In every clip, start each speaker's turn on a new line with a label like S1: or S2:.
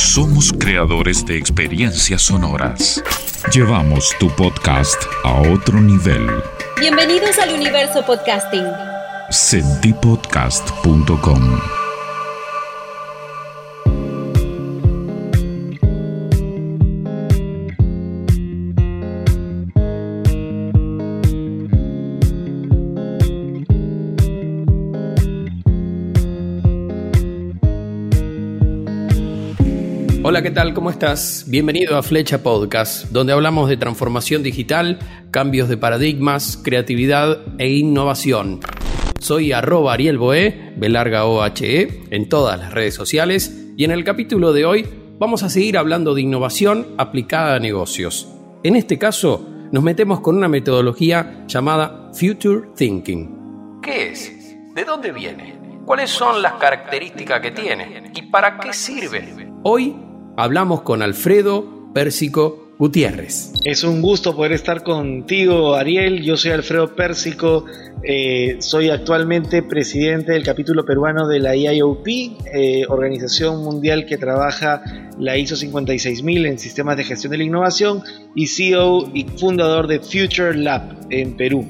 S1: Somos creadores de experiencias sonoras. Llevamos tu podcast a otro nivel.
S2: Bienvenidos al universo podcasting.
S1: Sentipodcast.com
S3: Hola, ¿qué tal? ¿Cómo estás? Bienvenido a Flecha Podcast, donde hablamos de transformación digital, cambios de paradigmas, creatividad e innovación. Soy arroba Ariel Boe, Belarga OHE, en todas las redes sociales, y en el capítulo de hoy vamos a seguir hablando de innovación aplicada a negocios. En este caso, nos metemos con una metodología llamada Future Thinking. ¿Qué es? ¿De dónde viene? ¿Cuáles son las características que tiene? ¿Y para qué sirve? Hoy hablamos con Alfredo Pérsico Gutiérrez.
S4: Es un gusto poder estar contigo, Ariel. Yo soy Alfredo Pérsico, eh, soy actualmente presidente del capítulo peruano de la IIOP, eh, organización mundial que trabaja la ISO 56000 en sistemas de gestión de la innovación, y CEO y fundador de Future Lab en Perú.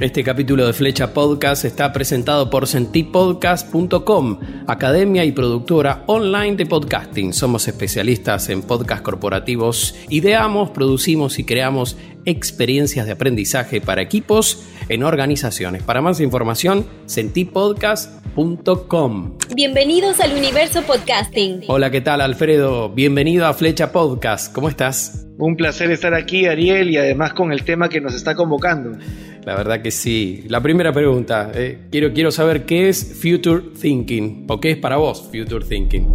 S3: Este capítulo de Flecha Podcast está presentado por sentipodcast.com, academia y productora online de podcasting. Somos especialistas en podcast corporativos. Ideamos, producimos y creamos experiencias de aprendizaje para equipos en organizaciones. Para más información, sentipodcast.com.
S2: Bienvenidos al universo podcasting.
S3: Hola, ¿qué tal Alfredo? Bienvenido a Flecha Podcast. ¿Cómo estás?
S4: Un placer estar aquí, Ariel, y además con el tema que nos está convocando.
S3: La verdad que sí. La primera pregunta, eh, quiero, quiero saber qué es Future Thinking o qué es para vos Future Thinking.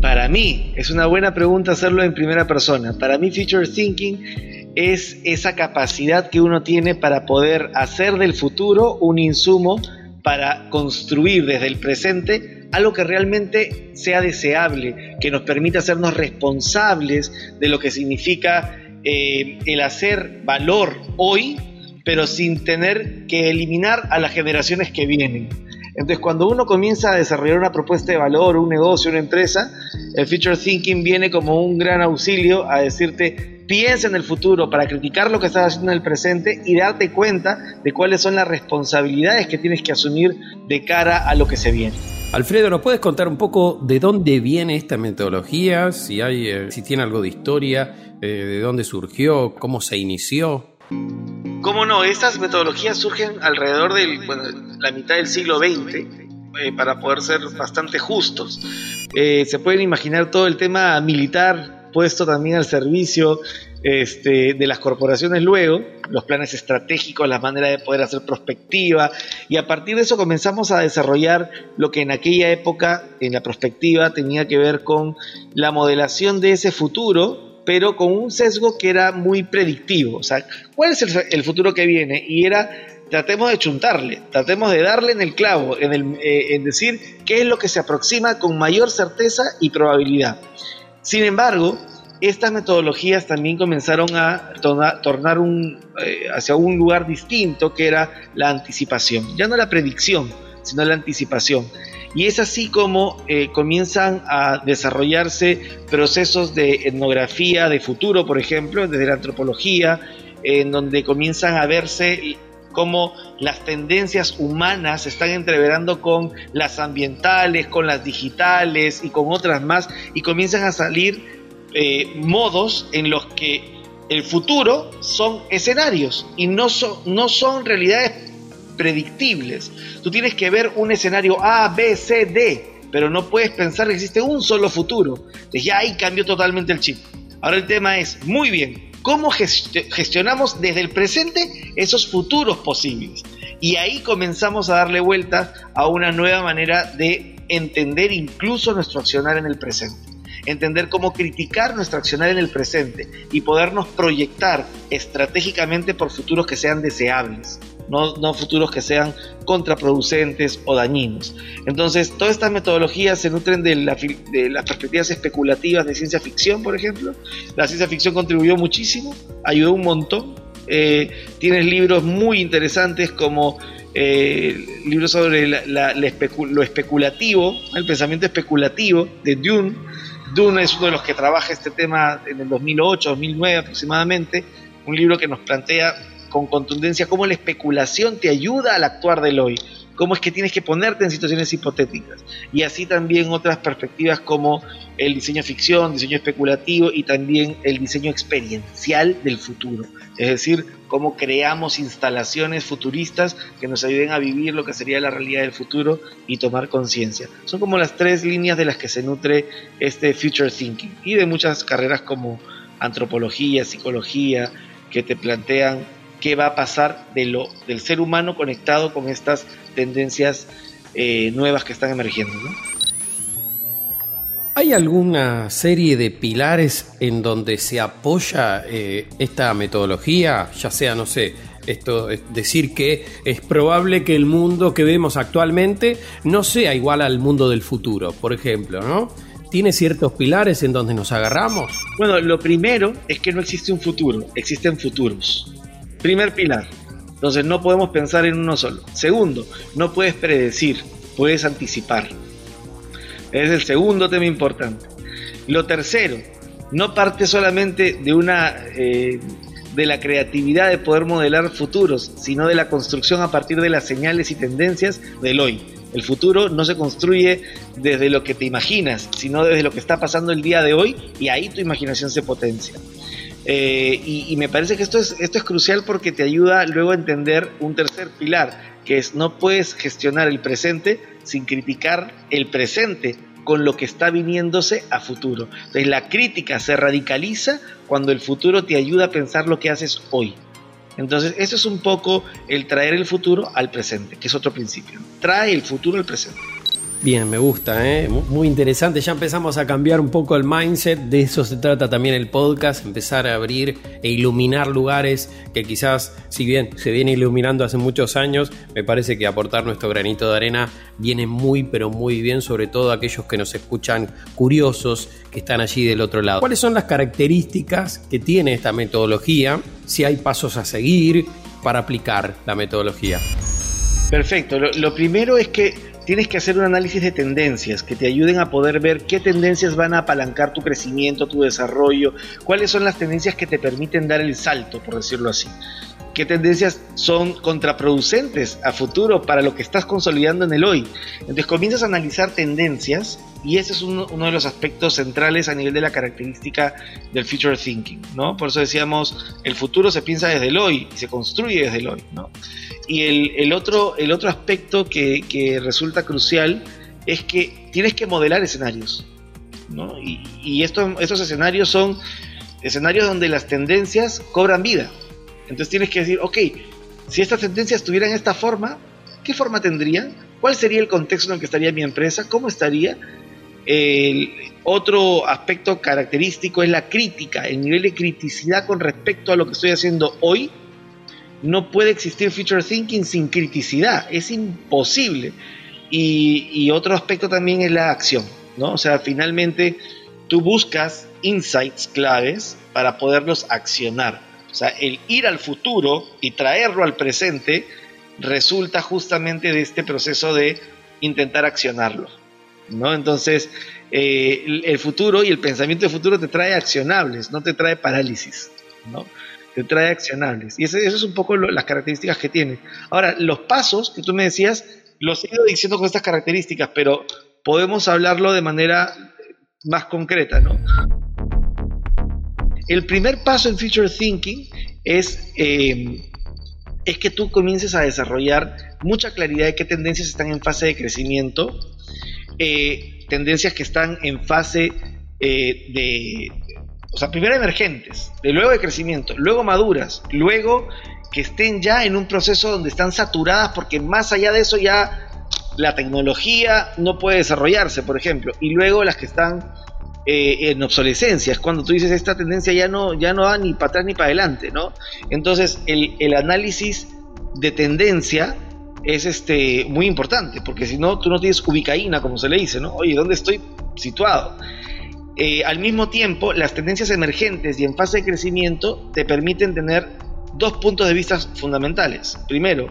S4: Para mí, es una buena pregunta hacerlo en primera persona. Para mí, Future Thinking es esa capacidad que uno tiene para poder hacer del futuro un insumo para construir desde el presente algo que realmente sea deseable, que nos permita hacernos responsables de lo que significa eh, el hacer valor hoy pero sin tener que eliminar a las generaciones que vienen. Entonces, cuando uno comienza a desarrollar una propuesta de valor, un negocio, una empresa, el Future Thinking viene como un gran auxilio a decirte, piensa en el futuro para criticar lo que estás haciendo en el presente y darte cuenta de cuáles son las responsabilidades que tienes que asumir de cara a lo que se viene.
S3: Alfredo, ¿nos puedes contar un poco de dónde viene esta metodología? Si, hay, eh, si tiene algo de historia, eh, de dónde surgió, cómo se inició.
S4: ¿Cómo no? Estas metodologías surgen alrededor de la mitad del siglo XX, eh, para poder ser bastante justos. Eh, se pueden imaginar todo el tema militar puesto también al servicio este, de las corporaciones luego, los planes estratégicos, la manera de poder hacer prospectiva, y a partir de eso comenzamos a desarrollar lo que en aquella época, en la prospectiva, tenía que ver con la modelación de ese futuro pero con un sesgo que era muy predictivo. O sea, ¿cuál es el, futuro que viene? Y era, tratemos de chuntarle, tratemos de darle en el clavo, en, el, eh, en decir qué es lo que se aproxima con mayor certeza y probabilidad. Sin embargo, estas metodologías también comenzaron a tornar un, eh, hacia un lugar distinto que era la anticipación, ya no la predicción, sino la anticipación. Y es así como eh, comienzan a desarrollarse procesos de etnografía de futuro, por ejemplo, desde la antropología, en donde comienzan a verse cómo las tendencias humanas se están entreverando con las ambientales, con las digitales y con otras más, y comienzan a salir eh, modos en los que el futuro son escenarios y no son, no son realidades predictibles. Tú tienes que ver un escenario A, B, C, D, pero no puedes pensar que existe un solo futuro. ya ahí cambió totalmente el chip. Ahora el tema es, muy bien, ¿cómo gestionamos desde el presente esos futuros posibles? Y ahí comenzamos a darle vuelta a una nueva manera de entender incluso nuestro accionar en el presente entender cómo criticar nuestro accionar en el presente y podernos proyectar estratégicamente por futuros que sean deseables no, futuros que sean contraproducentes o dañinos. Entonces, todas estas metodologías se nutren de, las perspectivas especulativas de ciencia ficción, por ejemplo. La ciencia ficción contribuyó muchísimo, ayudó un montón. Eh, tienes libros muy interesantes como eh, libros sobre lo especulativo, el pensamiento especulativo de Dune, Dune es uno de los que trabaja este tema en el 2008, 2009 aproximadamente, un libro que nos plantea con contundencia cómo la especulación te ayuda al actuar del hoy, cómo es que tienes que ponerte en situaciones hipotéticas. Y así también otras perspectivas como el diseño ficción, diseño especulativo y también el diseño experiencial del futuro. Es decir, cómo creamos instalaciones futuristas que nos ayuden a vivir lo que sería la realidad del futuro y tomar conciencia. Son como las tres líneas de las que se nutre este Future Thinking y de muchas carreras como antropología, psicología, que te plantean qué va a pasar de lo, del ser humano conectado con estas tendencias eh, nuevas que están emergiendo.
S3: ¿Hay alguna serie de pilares en donde se apoya eh, esta metodología? Ya sea, no sé, esto es decir que es probable que el mundo que vemos actualmente no sea igual al mundo del futuro, por ejemplo, ¿no? ¿Tiene ciertos pilares en donde nos agarramos?
S4: Bueno, lo primero es que no existe un futuro, existen futuros. Primer pilar. Entonces no podemos pensar en uno solo. Segundo, no puedes predecir, puedes anticipar. Es el segundo tema importante. Lo tercero, no parte solamente de una eh, de la creatividad de poder modelar futuros, sino de la construcción a partir de las señales y tendencias del hoy. El futuro no se construye desde lo que te imaginas, sino desde lo que está pasando el día de hoy y ahí tu imaginación se potencia. Eh, y, me parece que esto es, esto es crucial porque te ayuda luego a entender un tercer pilar, que es no puedes gestionar el presente sin criticar el presente con lo que está viniéndose a futuro. Entonces la crítica se radicaliza cuando el futuro te ayuda a pensar lo que haces hoy. Entonces, eso es un poco el traer el futuro al presente, que es otro principio. Trae el futuro al presente.
S3: Bien, me gusta, ¿eh? muy interesante. Ya empezamos a cambiar un poco el mindset. De eso se trata también el podcast, empezar a abrir e iluminar lugares que quizás, si bien se viene iluminando hace muchos años, me parece que aportar nuestro granito de arena viene muy, pero muy bien, sobre todo aquellos que nos escuchan curiosos, que están allí del otro lado. ¿Cuáles son las características que tiene esta metodología? Si hay pasos a seguir para aplicar la metodología.
S4: Perfecto. Lo, lo primero es que tienes que hacer un análisis de tendencias que te ayuden a poder ver qué tendencias van a apalancar tu crecimiento, tu desarrollo, cuáles son las tendencias que te permiten dar el salto, por decirlo así. ¿Qué tendencias son contraproducentes a futuro para lo que estás consolidando en el hoy? Entonces comienzas a analizar tendencias y ese es uno, de los aspectos centrales a nivel de la característica del future thinking, ¿no? Por eso decíamos, el futuro se piensa desde el hoy y se construye desde el hoy, ¿no? Y el, otro, el otro aspecto que, resulta crucial es que tienes que modelar escenarios, ¿no? Y, y esto, estos escenarios son escenarios donde las tendencias cobran vida. Entonces tienes que decir, ok, si estas tendencias tuvieran esta forma, ¿qué forma tendrían? ¿Cuál sería el contexto en el que estaría mi empresa? ¿Cómo estaría? Otro aspecto característico es la crítica, el nivel de criticidad con respecto a lo que estoy haciendo hoy. No puede existir future thinking sin criticidad, es imposible. Y, y otro aspecto también es la acción, ¿no? O sea, finalmente tú buscas insights claves para poderlos accionar. O sea, el ir al futuro y traerlo al presente resulta justamente de este proceso de intentar accionarlo. ¿no? Entonces, eh, el, el, futuro y el pensamiento de futuro te trae accionables, no te trae parálisis, ¿no? Te trae accionables. Y eso es un poco las características que tiene. Ahora, los pasos que tú me decías, los he ido diciendo con estas características, pero podemos hablarlo de manera más concreta, ¿no? El primer paso en Future Thinking es, eh, es que tú comiences a desarrollar mucha claridad de qué tendencias están en fase de crecimiento, eh, tendencias que están en fase eh, de, o sea, primero emergentes, de luego de crecimiento, luego maduras, luego que estén ya en un proceso donde están saturadas porque más allá de eso ya la tecnología no puede desarrollarse, por ejemplo, y luego las que están eh, en obsolescencia, es cuando tú dices esta tendencia ya no, ya no va ni para atrás ni para adelante, ¿no? Entonces el, análisis de tendencia es este, muy importante, porque si no, tú no tienes ubicaína, como se le dice, ¿no? Oye, ¿dónde estoy situado? Eh, al mismo tiempo, las tendencias emergentes y en fase de crecimiento te permiten tener dos puntos de vista fundamentales. Primero,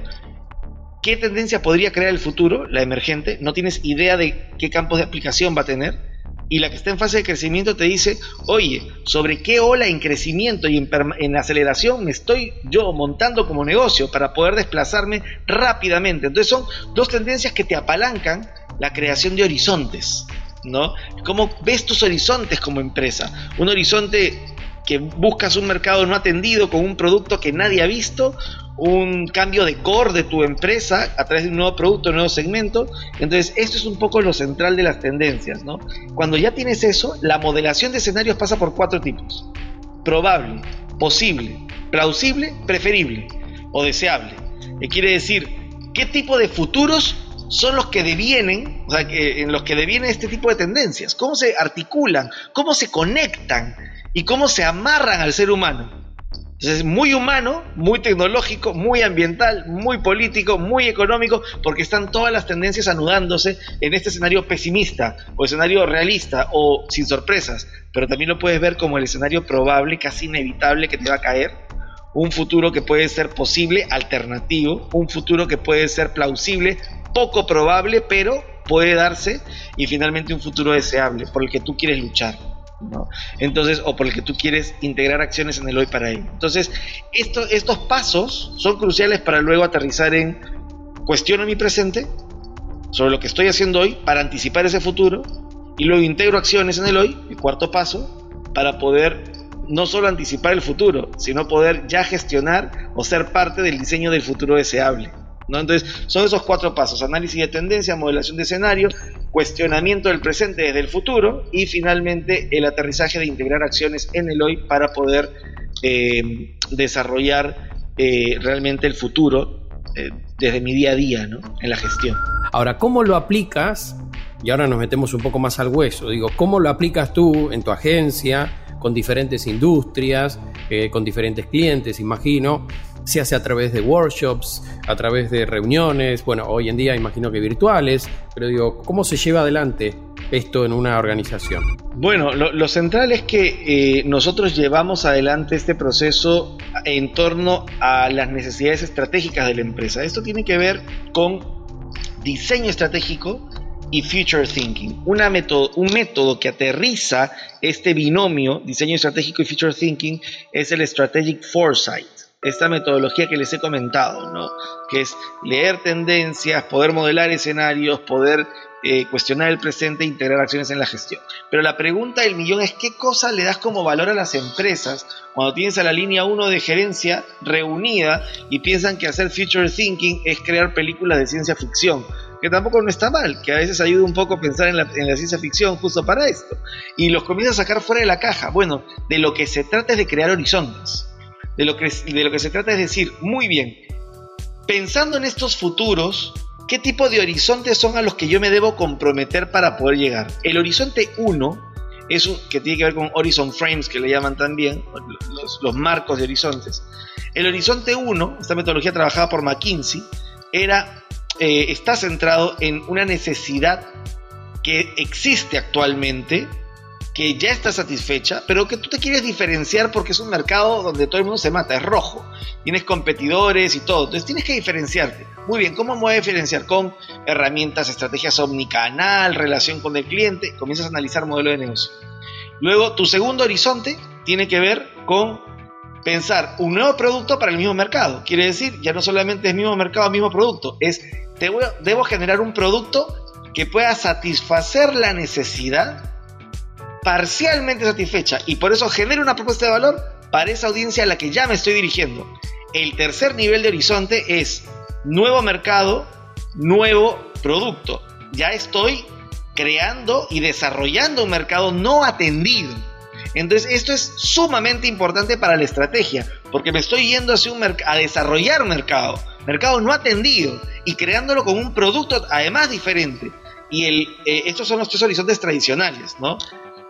S4: ¿qué tendencia podría crear el futuro, la emergente? No tienes idea de qué campos de aplicación va a tener. y la que está en fase de crecimiento te dice, oye, ¿sobre qué ola en crecimiento y en, en, aceleración me estoy yo montando como negocio para poder desplazarme rápidamente? Entonces son dos tendencias que te apalancan la creación de horizontes, ¿no? ¿Cómo ves tus horizontes como empresa? Un horizonte que buscas un mercado no atendido con un producto que nadie ha visto, un cambio de core de tu empresa a través de un nuevo producto, un nuevo segmento. Entonces, esto es un poco lo central de las tendencias, ¿no? Cuando ya tienes eso, la modelación de escenarios pasa por cuatro tipos. Probable, posible, plausible, preferible o deseable. ¿Qué quiere decir? ¿Qué tipo de futuros son los que devienen, o sea, en los que devienen este tipo de tendencias? ¿Cómo se articulan? ¿Cómo se conectan? y cómo se amarran al ser humano. Entonces es muy humano, muy tecnológico, muy ambiental, muy político, muy económico, porque están todas las tendencias anudándose en este escenario pesimista o escenario realista o sin sorpresas, pero también lo puedes ver como el escenario probable, casi inevitable que te va a caer, un futuro que puede ser posible, alternativo, un futuro que puede ser plausible, poco probable, pero puede darse, y finalmente un futuro deseable por el que tú quieres luchar. Entonces, o por el que tú quieres integrar acciones en el hoy para ello. Entonces, estos pasos son cruciales para luego aterrizar en cuestiono mi presente sobre lo que estoy haciendo hoy para anticipar ese futuro y luego integro acciones en el hoy, el cuarto paso, para poder no solo anticipar el futuro, sino poder ya gestionar o ser parte del diseño del futuro deseable. Entonces, son esos cuatro pasos, análisis de tendencia, modelación de escenario, cuestionamiento del presente desde el futuro y finalmente el aterrizaje de integrar acciones en el hoy para poder eh, desarrollar eh, realmente el futuro eh, desde mi día a día en la gestión.
S3: Ahora, ¿cómo lo aplicas? Y ahora nos metemos un poco más al hueso. Digo, ¿cómo lo aplicas tú en tu agencia, con diferentes industrias, con diferentes clientes, imagino? Se hace a través de workshops, a través de reuniones, bueno, hoy en día imagino que virtuales, pero digo, ¿cómo se lleva adelante esto en una organización?
S4: Bueno, lo, central es que eh, nosotros llevamos adelante este proceso en torno a las necesidades estratégicas de la empresa. Esto tiene que ver con diseño estratégico y future thinking. Una método, un método que aterriza este binomio, diseño estratégico y future thinking, es el strategic foresight esta metodología que les he comentado, ¿no? que es leer tendencias, poder modelar escenarios, poder eh, cuestionar el presente e integrar acciones en la gestión. Pero la pregunta del millón es qué cosa le das como valor a las empresas cuando tienes a la línea 1 de gerencia reunida y piensan que hacer future thinking es crear películas de ciencia ficción que tampoco no está mal, que a veces ayuda un poco a pensar en la, en la, ciencia ficción justo para esto. Y los comienza a sacar fuera de la caja. Bueno, de lo que se trata es de crear horizontes de lo, que, de lo que se trata es decir, muy bien, pensando en estos futuros, ¿qué tipo de horizontes son a los que yo me debo comprometer para poder llegar? El horizonte 1 es un, que tiene que ver con Horizon Frames, que le llaman también, los, marcos de horizontes. El horizonte 1, esta metodología trabajada por McKinsey, era, eh, está centrado en una necesidad que existe actualmente que ya está satisfecha, pero que tú te quieres diferenciar porque es un mercado donde todo el mundo se mata, es rojo, tienes competidores y todo, entonces tienes que diferenciarte. Muy bien, ¿cómo me voy a diferenciar? Con herramientas, estrategias omnicanal, relación con el cliente, comienzas a analizar modelo de negocio. Luego, tu segundo horizonte tiene que ver con pensar un nuevo producto para el mismo mercado. Quiere decir, ya no solamente es mismo mercado, mismo producto, es debo generar un producto que pueda satisfacer la necesidad parcialmente satisfecha y por eso genera una propuesta de valor para esa audiencia a la que ya me estoy dirigiendo. El tercer nivel de horizonte es nuevo mercado, nuevo producto. Ya estoy creando y desarrollando un mercado no atendido. Entonces esto es sumamente importante para la estrategia, porque me estoy yendo hacia un a desarrollar un mercado, mercado no atendido, y creándolo con un producto además diferente. Y el, eh, estos son los tres horizontes tradicionales, ¿no?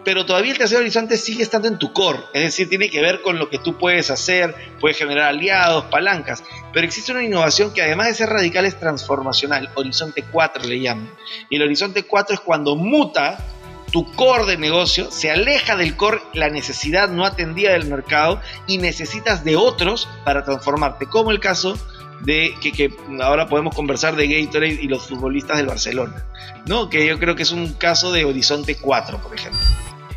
S4: Pero todavía el tercer horizonte sigue estando en tu core, es decir, tiene que ver con lo que tú puedes hacer, puedes generar aliados, palancas, pero existe una innovación que además de ser radical es transformacional, horizonte 4 le llaman, y el horizonte 4 es cuando muta tu core de negocio, se aleja del core la necesidad no atendida del mercado y necesitas de otros para transformarte, como el caso de que, ahora podemos conversar de Gatorade y los futbolistas del Barcelona, ¿no? Que yo creo que es un caso de Horizonte 4, por ejemplo.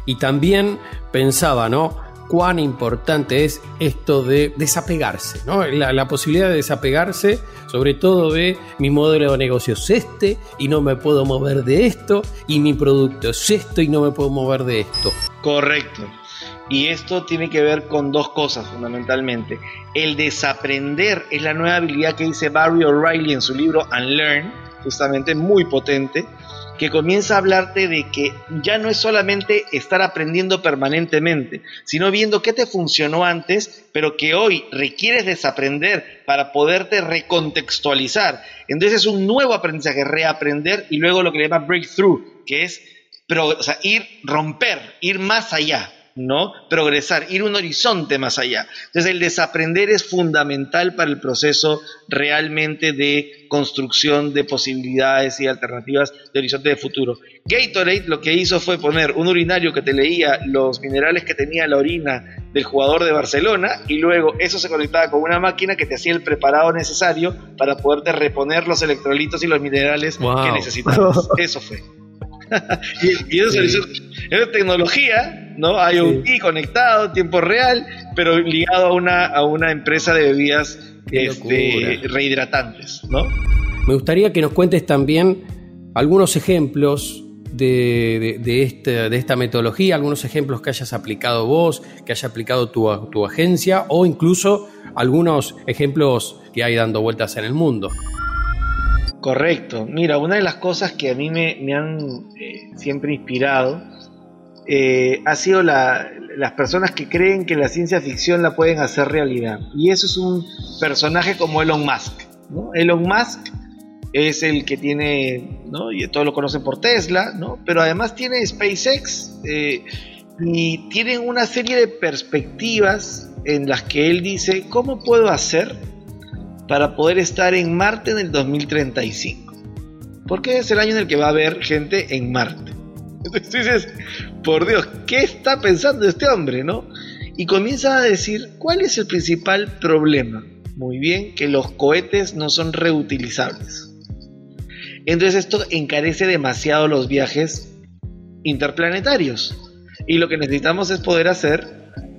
S3: Y también pensaba, ¿no? cuán importante es esto de desapegarse, ¿no? La, posibilidad de desapegarse, sobre todo de mi modelo de negocio es este y no me puedo mover de esto, y mi producto es esto y no me puedo mover de esto.
S4: Correcto. Y esto tiene que ver con dos cosas fundamentalmente. El desaprender es la nueva habilidad que dice Barry O'Reilly en su libro Unlearn, justamente muy potente que comienza a hablarte de que ya no es solamente estar aprendiendo permanentemente, sino viendo qué te funcionó antes, pero que hoy requieres desaprender para poderte recontextualizar. Entonces es un nuevo aprendizaje, reaprender y luego lo que le llama breakthrough, que es ir romper, ir más allá. ¿No? Progresar, ir un horizonte más allá. Entonces el desaprender es fundamental para el proceso realmente de construcción de posibilidades y alternativas de horizonte de futuro. Gatorade lo que hizo fue poner un urinario que te leía los minerales que tenía la orina del jugador de Barcelona y luego eso se conectaba con una máquina que te hacía el preparado necesario para poderte reponer los electrolitos y los minerales que necesitabas. Eso fue. y, eso es tecnología, ¿no? IoT sí. conectado, tiempo real, pero ligado a una, a una empresa de bebidas este, rehidratantes, ¿no?
S3: Me gustaría que nos cuentes también algunos ejemplos de, de, esta, de, esta, metodología, algunos ejemplos que hayas aplicado vos, que haya aplicado tu, tu agencia o incluso algunos ejemplos que hay dando vueltas en el mundo.
S4: Correcto. Mira, una de las cosas que a mí me, han eh, siempre inspirado eh, ha sido las personas que creen que la ciencia ficción la pueden hacer realidad. Y eso es un personaje como Elon Musk. Elon Musk es el que tiene, ¿no? y todos lo conocen por Tesla, ¿no? pero además tiene SpaceX eh, y tiene una serie de perspectivas en las que él dice, ¿cómo puedo hacer para poder estar en Marte en el 2035. Porque es el año en el que va a haber gente en Marte. Entonces por Dios, ¿qué está pensando este hombre, no? Y comienza a decir, ¿cuál es el principal problema? Muy bien, que los cohetes no son reutilizables. Entonces esto encarece demasiado los viajes interplanetarios. Y lo que necesitamos es poder hacer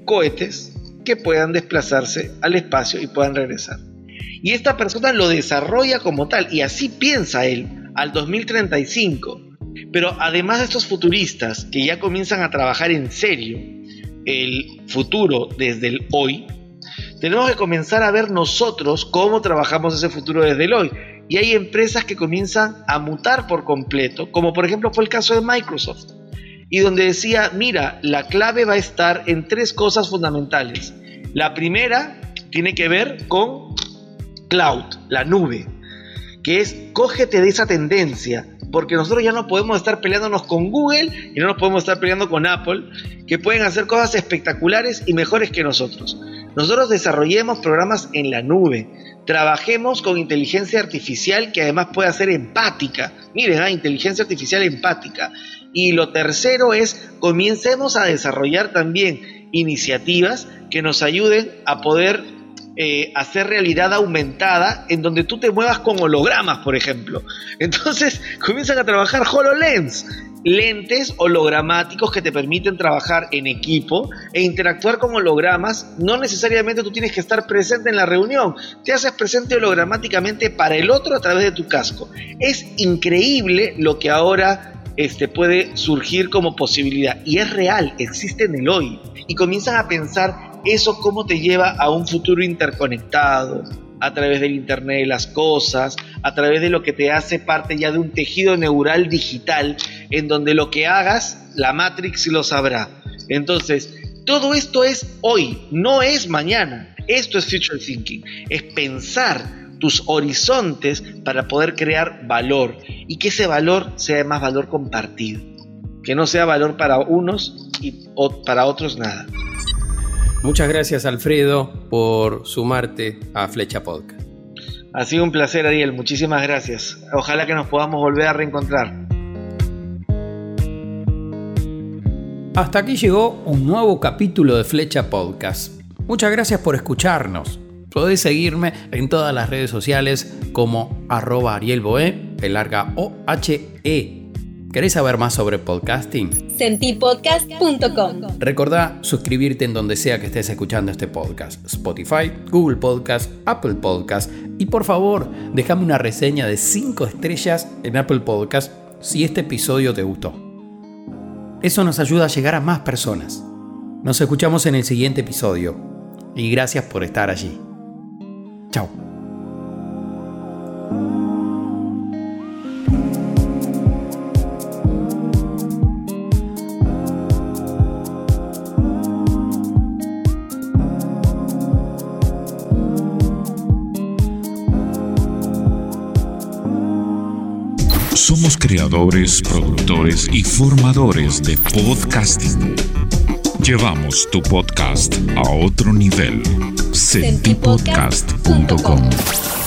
S4: cohetes que puedan desplazarse al espacio y puedan regresar. Y esta persona lo desarrolla como tal, y así piensa él, al 2035. Pero además de estos futuristas que ya comienzan a trabajar en serio el futuro desde el hoy, tenemos que comenzar a ver nosotros cómo trabajamos ese futuro desde el hoy. Y hay empresas que comienzan a mutar por completo, como por ejemplo fue el caso de Microsoft, y donde decía, mira, la clave va a estar en tres cosas fundamentales. La primera tiene que ver con cloud, la nube, que es cógete de esa tendencia, porque nosotros ya no podemos estar peleándonos con Google y no nos podemos estar peleando con Apple, que pueden hacer cosas espectaculares y mejores que nosotros. Nosotros desarrollemos programas en la nube, trabajemos con inteligencia artificial que además pueda ser empática. Miren, ¿ah? inteligencia artificial empática. Y lo tercero es, comencemos a desarrollar también iniciativas que nos ayuden a poder eh, hacer realidad aumentada en donde tú te muevas con hologramas, por ejemplo. Entonces comienzan a trabajar HoloLens, lentes hologramáticos que te permiten trabajar en equipo e interactuar con hologramas. No necesariamente tú tienes que estar presente en la reunión, te haces presente hologramáticamente para el otro a través de tu casco. Es increíble lo que ahora este, puede surgir como posibilidad y es real, existe en el hoy. Y comienzan a pensar eso cómo te lleva a un futuro interconectado, a través del Internet de las Cosas, a través de lo que te hace parte ya de un tejido neural digital, en donde lo que hagas, la Matrix lo sabrá. Entonces, todo esto es hoy, no es mañana. Esto es future thinking, es pensar tus horizontes para poder crear valor y que ese valor sea más valor compartido, que no sea valor para unos y para otros nada.
S3: Muchas gracias Alfredo por sumarte a Flecha Podcast.
S4: Ha sido un placer Ariel, muchísimas gracias. Ojalá que nos podamos volver a reencontrar.
S3: Hasta aquí llegó un nuevo capítulo de Flecha Podcast. Muchas gracias por escucharnos. Podés seguirme en todas las redes sociales como arroba arielboe, el larga O-H-E. ¿Querés saber más sobre podcasting?
S2: Sentipodcast.com
S3: Recordá suscribirte en donde sea que estés escuchando este podcast. Spotify, Google Podcast, Apple Podcast. Y por favor, déjame una reseña de 5 estrellas en Apple Podcast si este episodio te gustó. Eso nos ayuda a llegar a más personas. Nos escuchamos en el siguiente episodio. Y gracias por estar allí. Chao.
S1: Creadores, productores y formadores de podcasting. Llevamos tu podcast a otro nivel. Sentipodcast.com